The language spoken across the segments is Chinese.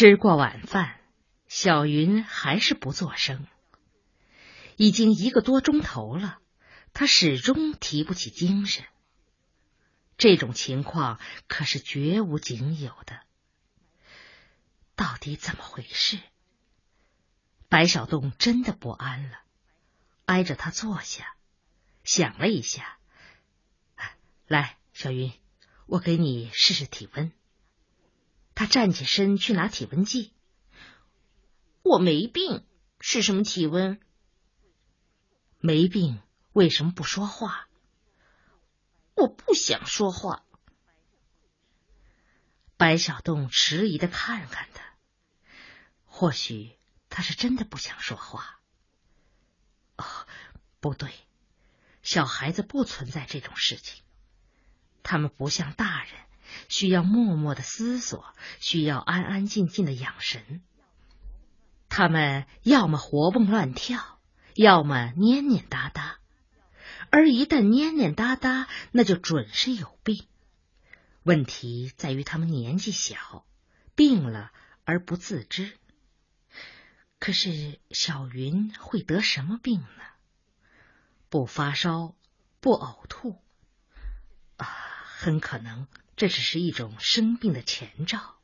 吃过晚饭，小云还是不作声。已经一个多钟头了，他始终提不起精神。这种情况可是绝无仅有的。到底怎么回事？白小洞真的不安了，挨着他坐下，想了一下，来，小云，我给你试试体温。他站起身去拿体温计。我没病，是什么体温？没病，为什么不说话？我不想说话。白小洞迟疑的看看他，或许他是真的不想说话。哦，不对，小孩子不存在这种事情，他们不像大人。需要默默的思索，需要安安静静的养神。他们要么活蹦乱跳，要么蔫蔫哒哒。而一旦蔫蔫哒哒，那就准是有病。问题在于他们年纪小，病了而不自知。可是小云会得什么病呢？不发烧，不呕吐，啊，很可能。这只是一种生病的前兆。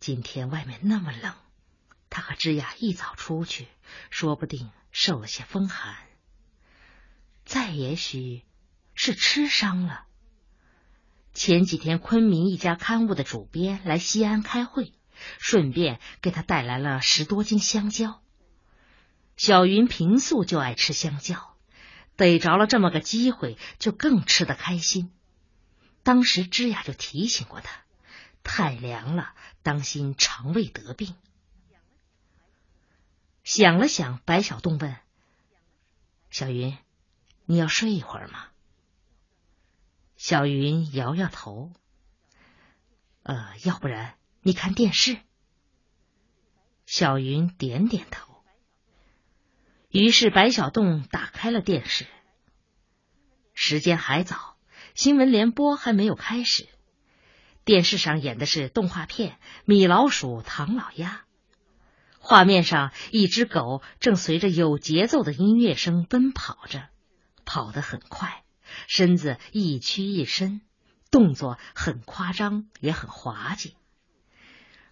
今天外面那么冷，他和芝雅一早出去，说不定受了些风寒。再也许是吃伤了。前几天昆明一家刊物的主编来西安开会，顺便给他带来了十多斤香蕉。小云平素就爱吃香蕉，逮着了这么个机会，就更吃得开心。当时芝雅就提醒过他，太凉了，当心肠胃得病。想了想，白小洞问：“小云，你要睡一会儿吗？”小云摇摇头：“呃，要不然你看电视。”小云点点头。于是白小洞打开了电视。时间还早。新闻联播还没有开始，电视上演的是动画片《米老鼠、唐老鸭》。画面上，一只狗正随着有节奏的音乐声奔跑着，跑得很快，身子一屈一伸，动作很夸张，也很滑稽。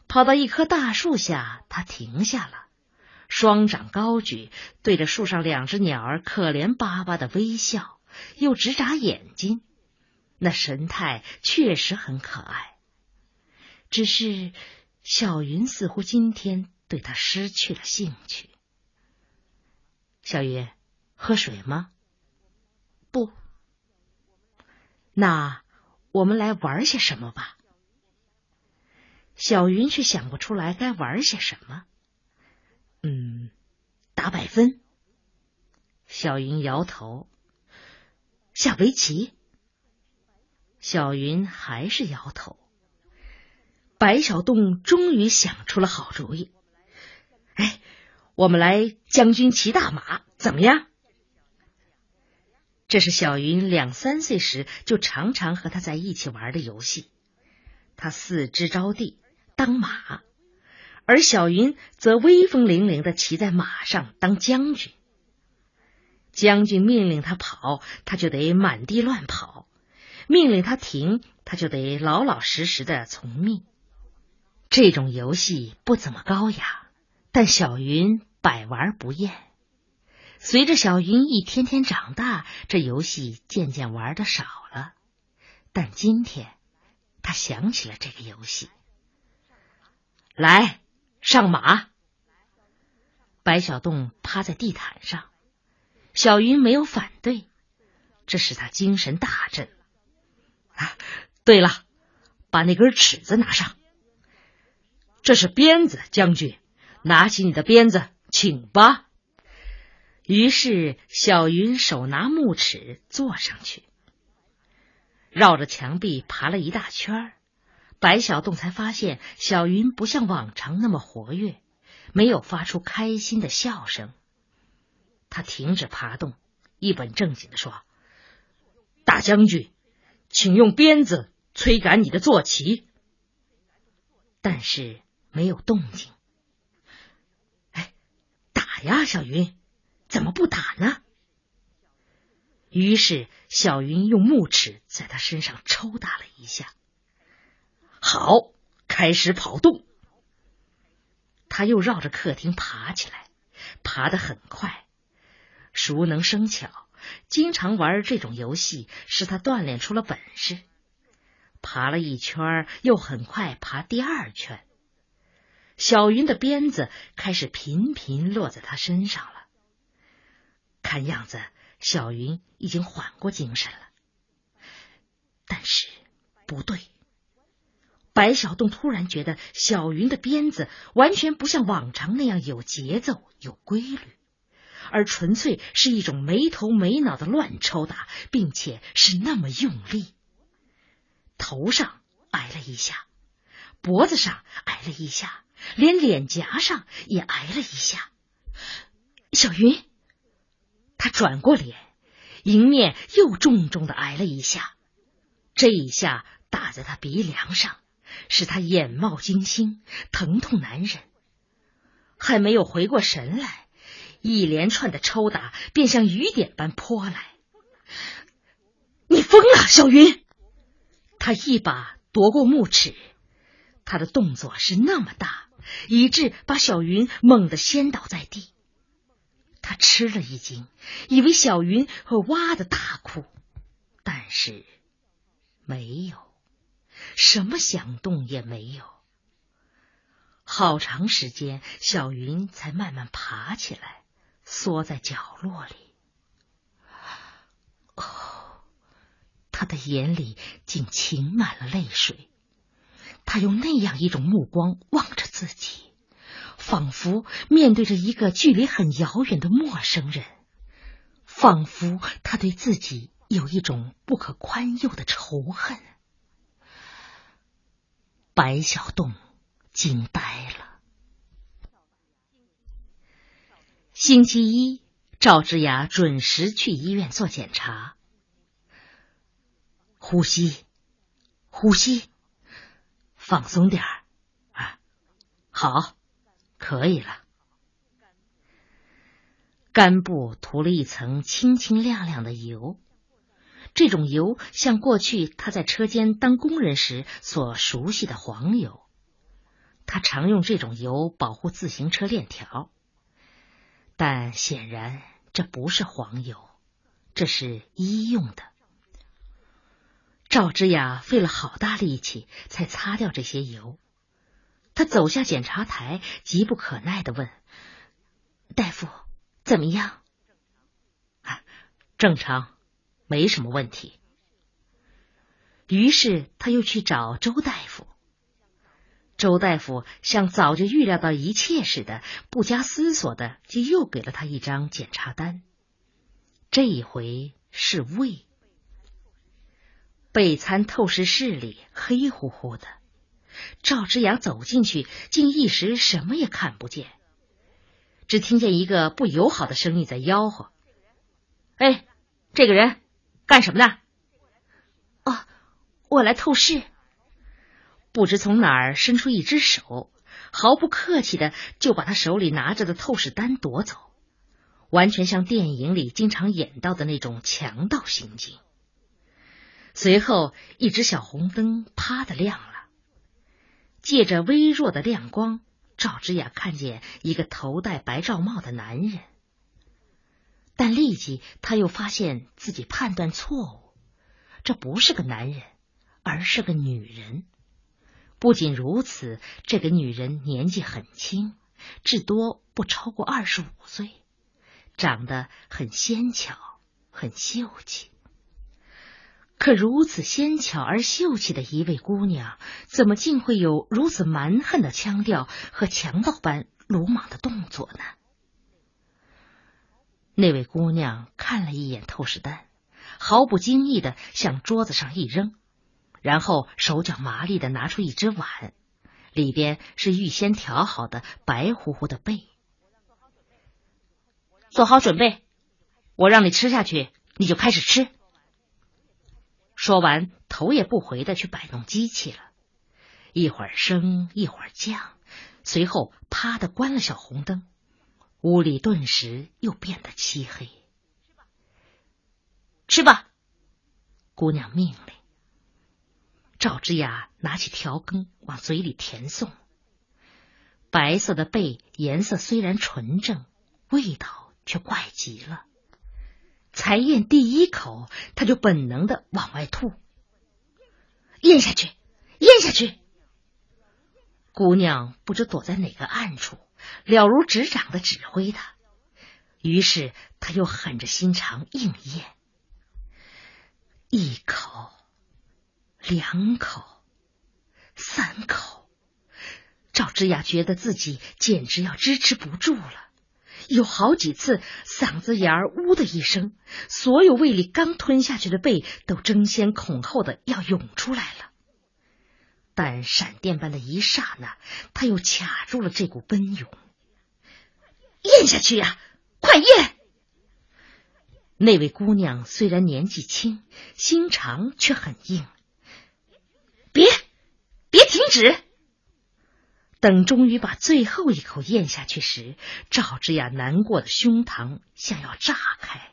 跑到一棵大树下，它停下了，双掌高举，对着树上两只鸟儿可怜巴巴的微笑，又直眨眼睛。那神态确实很可爱，只是小云似乎今天对他失去了兴趣。小云，喝水吗？不。那我们来玩些什么吧。小云却想不出来该玩些什么。嗯，打百分。小云摇头。下围棋。小云还是摇头。白小洞终于想出了好主意，哎，我们来将军骑大马，怎么样？这是小云两三岁时就常常和他在一起玩的游戏。他四肢着地当马，而小云则威风凛凛的骑在马上当将军。将军命令他跑，他就得满地乱跑。命令他停，他就得老老实实的从命。这种游戏不怎么高雅，但小云百玩不厌。随着小云一天天长大，这游戏渐渐玩的少了。但今天，他想起了这个游戏。来，上马！白小洞趴在地毯上，小云没有反对，这使他精神大振。对了，把那根尺子拿上。这是鞭子，将军，拿起你的鞭子，请吧。于是小云手拿木尺，坐上去，绕着墙壁爬了一大圈白小洞才发现，小云不像往常那么活跃，没有发出开心的笑声。他停止爬动，一本正经的说：“大将军。”请用鞭子催赶你的坐骑，但是没有动静。哎，打呀，小云，怎么不打呢？于是小云用木尺在他身上抽打了一下。好，开始跑动。他又绕着客厅爬起来，爬得很快。熟能生巧，经常玩这种游戏，使他锻炼出了本事。爬了一圈，又很快爬第二圈。小云的鞭子开始频频落在他身上了。看样子，小云已经缓过精神了。但是，不对。白小洞突然觉得小云的鞭子完全不像往常那样有节奏、有规律，而纯粹是一种没头没脑的乱抽打，并且是那么用力。头上挨了一下，脖子上挨了一下，连脸颊上也挨了一下。小云，他转过脸，迎面又重重的挨了一下，这一下打在他鼻梁上。使他眼冒金星，疼痛难忍。还没有回过神来，一连串的抽打便像雨点般泼来。你疯了，小云！他一把夺过木尺，他的动作是那么大，以致把小云猛地掀倒在地。他吃了一惊，以为小云会哇的大哭，但是没有。什么响动也没有，好长时间，小云才慢慢爬起来，缩在角落里。哦，他的眼里竟噙满了泪水。他用那样一种目光望着自己，仿佛面对着一个距离很遥远的陌生人，仿佛他对自己有一种不可宽宥的仇恨。白小洞惊呆了。星期一，赵之雅准时去医院做检查。呼吸，呼吸，放松点儿啊！好，可以了。肝部涂了一层清清亮亮的油。这种油像过去他在车间当工人时所熟悉的黄油，他常用这种油保护自行车链条，但显然这不是黄油，这是医用的。赵之雅费了好大力气才擦掉这些油，他走下检查台，急不可耐的问：“大夫，怎么样？”“啊，正常。”没什么问题。于是他又去找周大夫。周大夫像早就预料到一切似的，不加思索的就又给了他一张检查单。这一回是胃。备餐透视室里黑乎乎的，赵之阳走进去，竟一时什么也看不见，只听见一个不友好的声音在吆喝：“哎，这个人。”干什么的？哦，我来透视。不知从哪儿伸出一只手，毫不客气的就把他手里拿着的透视单夺走，完全像电影里经常演到的那种强盗行径。随后，一只小红灯啪的亮了，借着微弱的亮光，赵之雅看见一个头戴白罩帽的男人。但立即他又发现自己判断错误，这不是个男人，而是个女人。不仅如此，这个女人年纪很轻，至多不超过二十五岁，长得很纤巧，很秀气。可如此纤巧而秀气的一位姑娘，怎么竟会有如此蛮横的腔调和强盗般鲁莽的动作呢？那位姑娘看了一眼透视单，毫不经意的向桌子上一扔，然后手脚麻利的拿出一只碗，里边是预先调好的白乎乎的贝。做好准备，我让你吃下去，你就开始吃。说完，头也不回的去摆弄机器了，一会儿升，一会儿降，随后啪的关了小红灯，屋里顿时又变得漆黑。吃吧，姑娘命令。赵之雅拿起调羹往嘴里填送。白色的贝颜色虽然纯正，味道却怪极了。才咽第一口，他就本能的往外吐。咽下去，咽下去。姑娘不知躲在哪个暗处，了如指掌的指挥他。于是他又狠着心肠硬咽。一口，两口，三口，赵之雅觉得自己简直要支持不住了，有好几次嗓子眼儿呜的一声，所有胃里刚吞下去的贝都争先恐后的要涌出来了。但闪电般的一刹那，他又卡住了这股奔涌。咽下去呀，快咽！那位姑娘虽然年纪轻，心肠却很硬。止！等终于把最后一口咽下去时，赵之雅难过的胸膛像要炸开。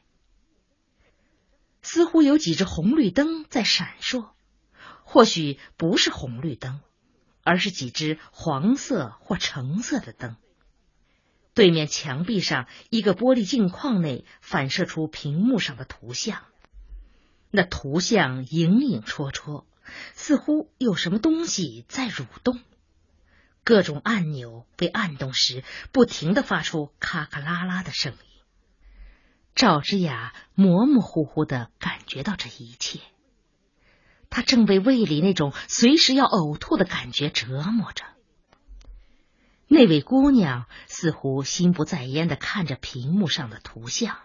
似乎有几只红绿灯在闪烁，或许不是红绿灯，而是几只黄色或橙色的灯。对面墙壁上一个玻璃镜框内反射出屏幕上的图像，那图像影影绰绰，似乎有什么东西在蠕动。各种按钮被按动时，不停的发出咔咔啦啦的声音。赵之雅模模糊糊的感觉到这一切，他正被胃里那种随时要呕吐的感觉折磨着。那位姑娘似乎心不在焉的看着屏幕上的图像，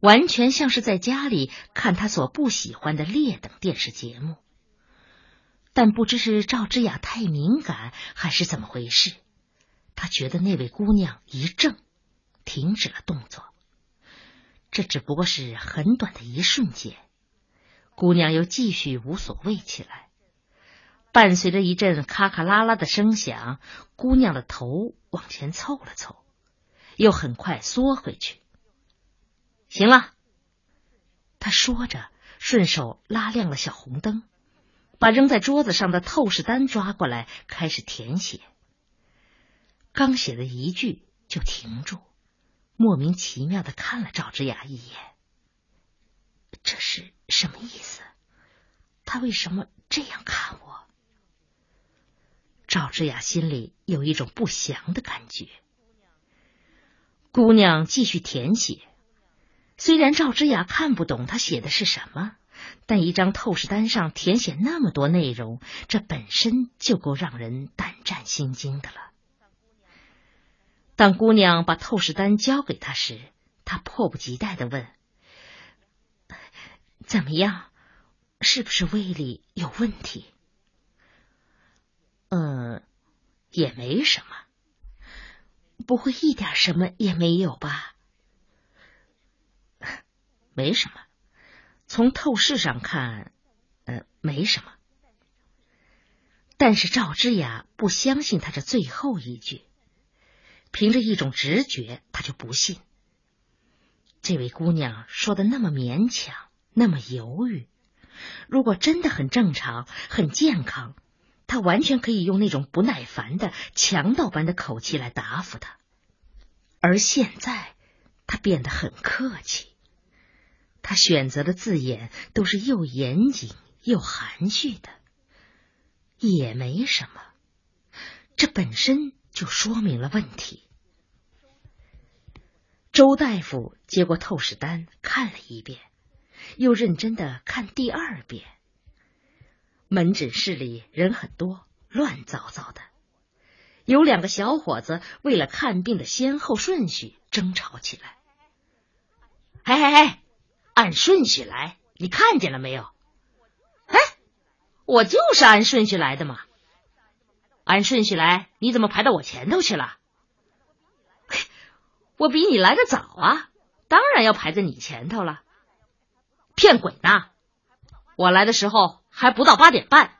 完全像是在家里看她所不喜欢的劣等电视节目。但不知是赵之雅太敏感，还是怎么回事，他觉得那位姑娘一怔，停止了动作。这只不过是很短的一瞬间，姑娘又继续无所谓起来。伴随着一阵咔咔啦啦的声响，姑娘的头往前凑了凑，又很快缩回去。行了，他说着，顺手拉亮了小红灯，把扔在桌子上的透视单抓过来，开始填写。刚写了一句，就停住，莫名其妙的看了赵之雅一眼。这是什么意思？他为什么这样看我？赵之雅心里有一种不祥的感觉。姑娘继续填写，虽然赵之雅看不懂她写的是什么，但一张透视单上填写那么多内容，这本身就够让人胆战心惊的了。当姑娘把透视单交给他时，他迫不及待的问：“怎么样？是不是胃里有问题？”嗯，也没什么，不会一点什么也没有吧？没什么，从透视上看，呃，没什么。但是赵之雅不相信他这最后一句，凭着一种直觉，他就不信。这位姑娘说的那么勉强，那么犹豫，如果真的很正常，很健康。他完全可以用那种不耐烦的强盗般的口气来答复他，而现在他变得很客气，他选择的字眼都是又严谨又含蓄的，也没什么，这本身就说明了问题。周大夫接过透视单看了一遍，又认真的看第二遍。门诊室里人很多，乱糟糟的。有两个小伙子为了看病的先后顺序争吵起来。嘿嘿嘿，按顺序来，你看见了没有？哎，我就是按顺序来的嘛。按顺序来，你怎么排到我前头去了？我比你来的早啊，当然要排在你前头了。骗鬼呢！我来的时候。还不到八点半，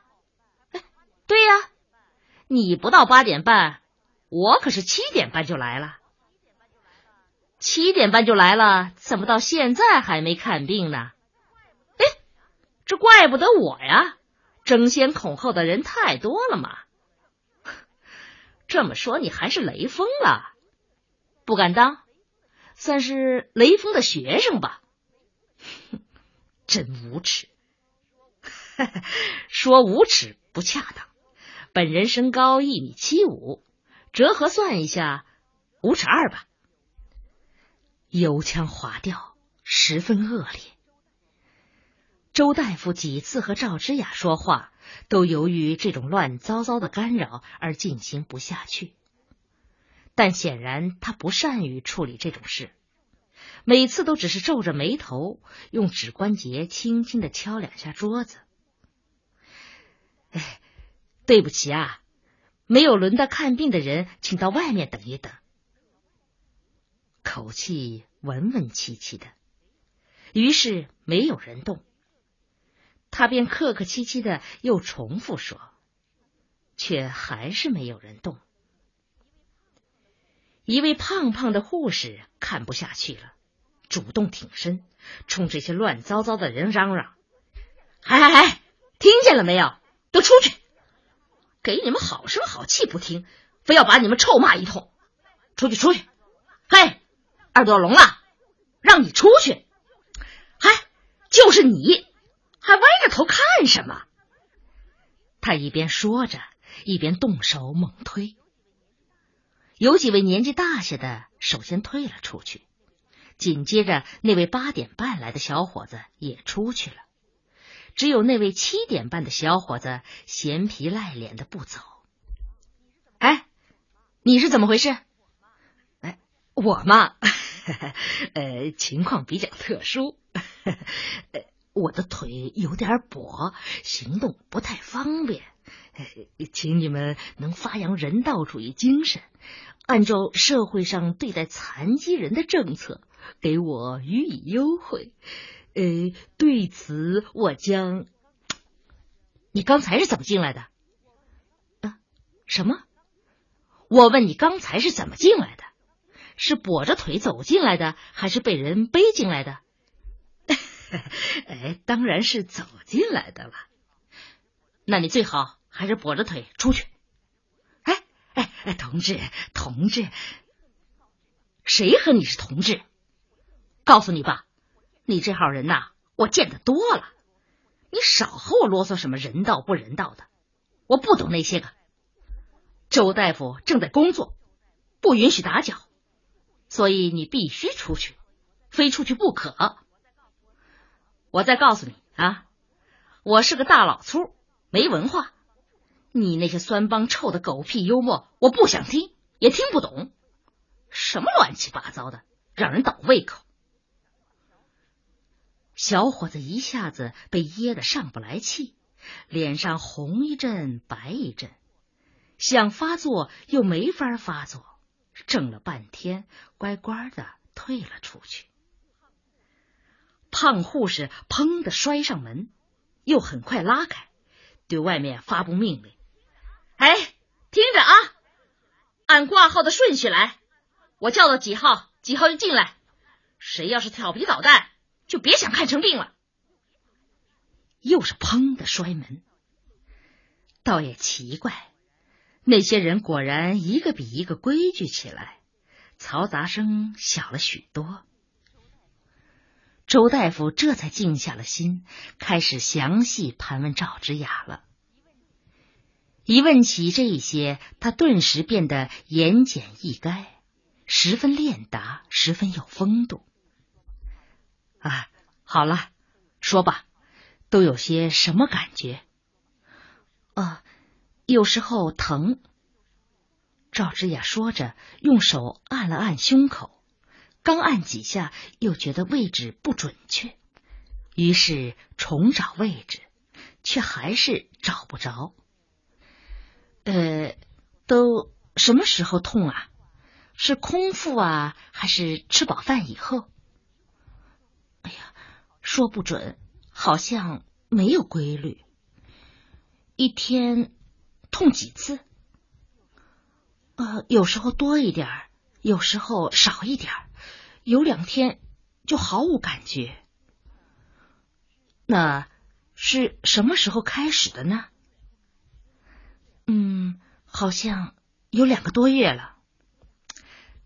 哎，对呀，你不到八点半，我可是七点半就来了。七点半就来了，怎么到现在还没看病呢？哎，这怪不得我呀，争先恐后的人太多了嘛。这么说，你还是雷锋了？不敢当，算是雷锋的学生吧。真无耻！说无耻不恰当。本人身高一米七五，折合算一下，五尺二吧。油腔滑调，十分恶劣。周大夫几次和赵之雅说话，都由于这种乱糟糟的干扰而进行不下去。但显然他不善于处理这种事，每次都只是皱着眉头，用指关节轻轻的敲两下桌子。哎，对不起啊，没有轮到看病的人，请到外面等一等。口气文文气气的，于是没有人动，他便客客气气的又重复说，却还是没有人动。一位胖胖的护士看不下去了，主动挺身，冲这些乱糟糟的人嚷嚷：“哎哎哎，听见了没有？都出去！给你们好声好气不听，非要把你们臭骂一通！出去，出去！嘿！”耳朵聋了，让你出去！嗨，就是你，还歪着头看什么？他一边说着，一边动手猛推。有几位年纪大些的首先退了出去，紧接着那位八点半来的小伙子也出去了，只有那位七点半的小伙子闲皮赖脸的不走。哎，你是怎么回事？我嘛。呃，情况比较特殊，呃，我的腿有点跛，行动不太方便，请你们能发扬人道主义精神，按照社会上对待残疾人的政策，给我予以优惠。呃，对此我将…… 你刚才是怎么进来的？啊？什么？我问你刚才是怎么进来的？是跛着腿走进来的，还是被人背进来的？哎，当然是走进来的了。那你最好还是跛着腿出去。哎哎哎，同志，同志，谁和你是同志？告诉你吧，你这号人呐，我见得多了。你少和我啰嗦什么人道不人道的，我不懂那些个。周大夫正在工作，不允许打搅。所以你必须出去，非出去不可。我再告诉你啊，我是个大老粗，没文化。你那些酸帮臭的狗屁幽默，我不想听，也听不懂。什么乱七八糟的，让人倒胃口。小伙子一下子被噎得上不来气，脸上红一阵白一阵，想发作又没法发作。怔了半天，乖乖的退了出去。胖护士砰的摔上门，又很快拉开，对外面发布命令：“哎，听着啊，按挂号的顺序来，我叫到几号，几号就进来。谁要是调皮捣蛋，就别想看成病了。”又是砰的摔门，倒也奇怪。那些人果然一个比一个规矩起来，嘈杂声小了许多。周大夫这才静下了心，开始详细盘问赵之雅了。一问起这些，他顿时变得言简意赅，十分练达，十分有风度。啊，好了，说吧，都有些什么感觉？啊。有时候疼，赵之雅说着，用手按了按胸口，刚按几下，又觉得位置不准确，于是重找位置，却还是找不着。呃，都什么时候痛啊？是空腹啊，还是吃饱饭以后？哎呀，说不准，好像没有规律，一天。痛几次？呃，有时候多一点，有时候少一点，有两天就毫无感觉。那是什么时候开始的呢？嗯，好像有两个多月了。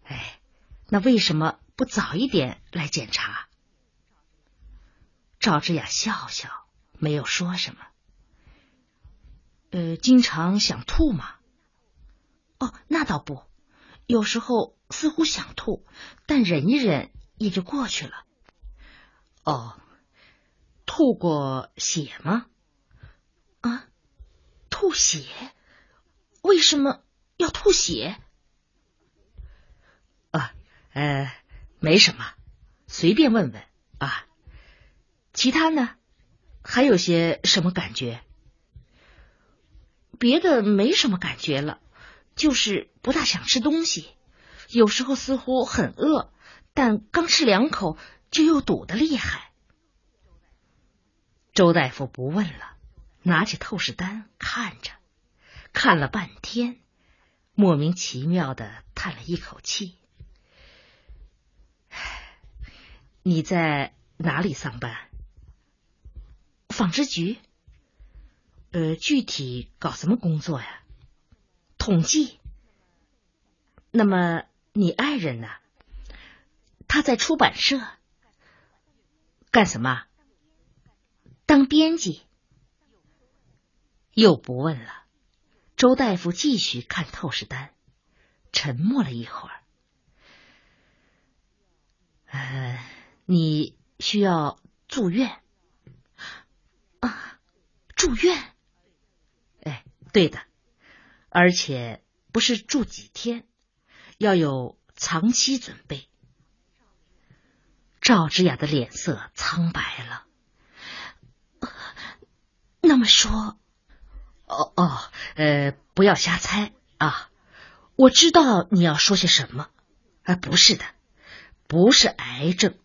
哎，那为什么不早一点来检查？赵之雅笑笑，没有说什么。呃，经常想吐吗？哦，那倒不，有时候似乎想吐，但忍一忍也就过去了。哦，吐过血吗？啊，吐血？为什么要吐血？啊，呃，没什么，随便问问啊。其他呢？还有些什么感觉？别的没什么感觉了，就是不大想吃东西。有时候似乎很饿，但刚吃两口就又堵得厉害。周大夫不问了，拿起透视单看着，看了半天，莫名其妙的叹了一口气。你在哪里上班？纺织局。呃，具体搞什么工作呀？统计。那么你爱人呢？他在出版社干什么？当编辑。又不问了。周大夫继续看透视单，沉默了一会儿。呃，你需要住院啊？住院？对的，而且不是住几天，要有长期准备。赵之雅的脸色苍白了。那么说，哦哦，呃，不要瞎猜啊！我知道你要说些什么。啊，不是的，不是癌症，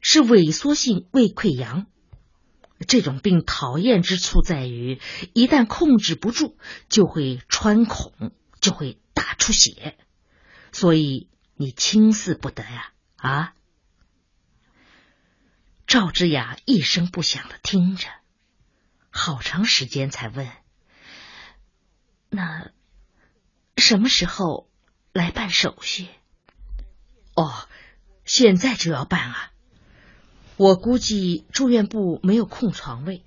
是萎缩性胃溃疡。这种病讨厌之处在于，一旦控制不住，就会穿孔，就会大出血，所以你轻视不得呀！啊！赵之雅一声不响的听着，好长时间才问：“那什么时候来办手续？”哦，现在就要办啊！我估计住院部没有空床位。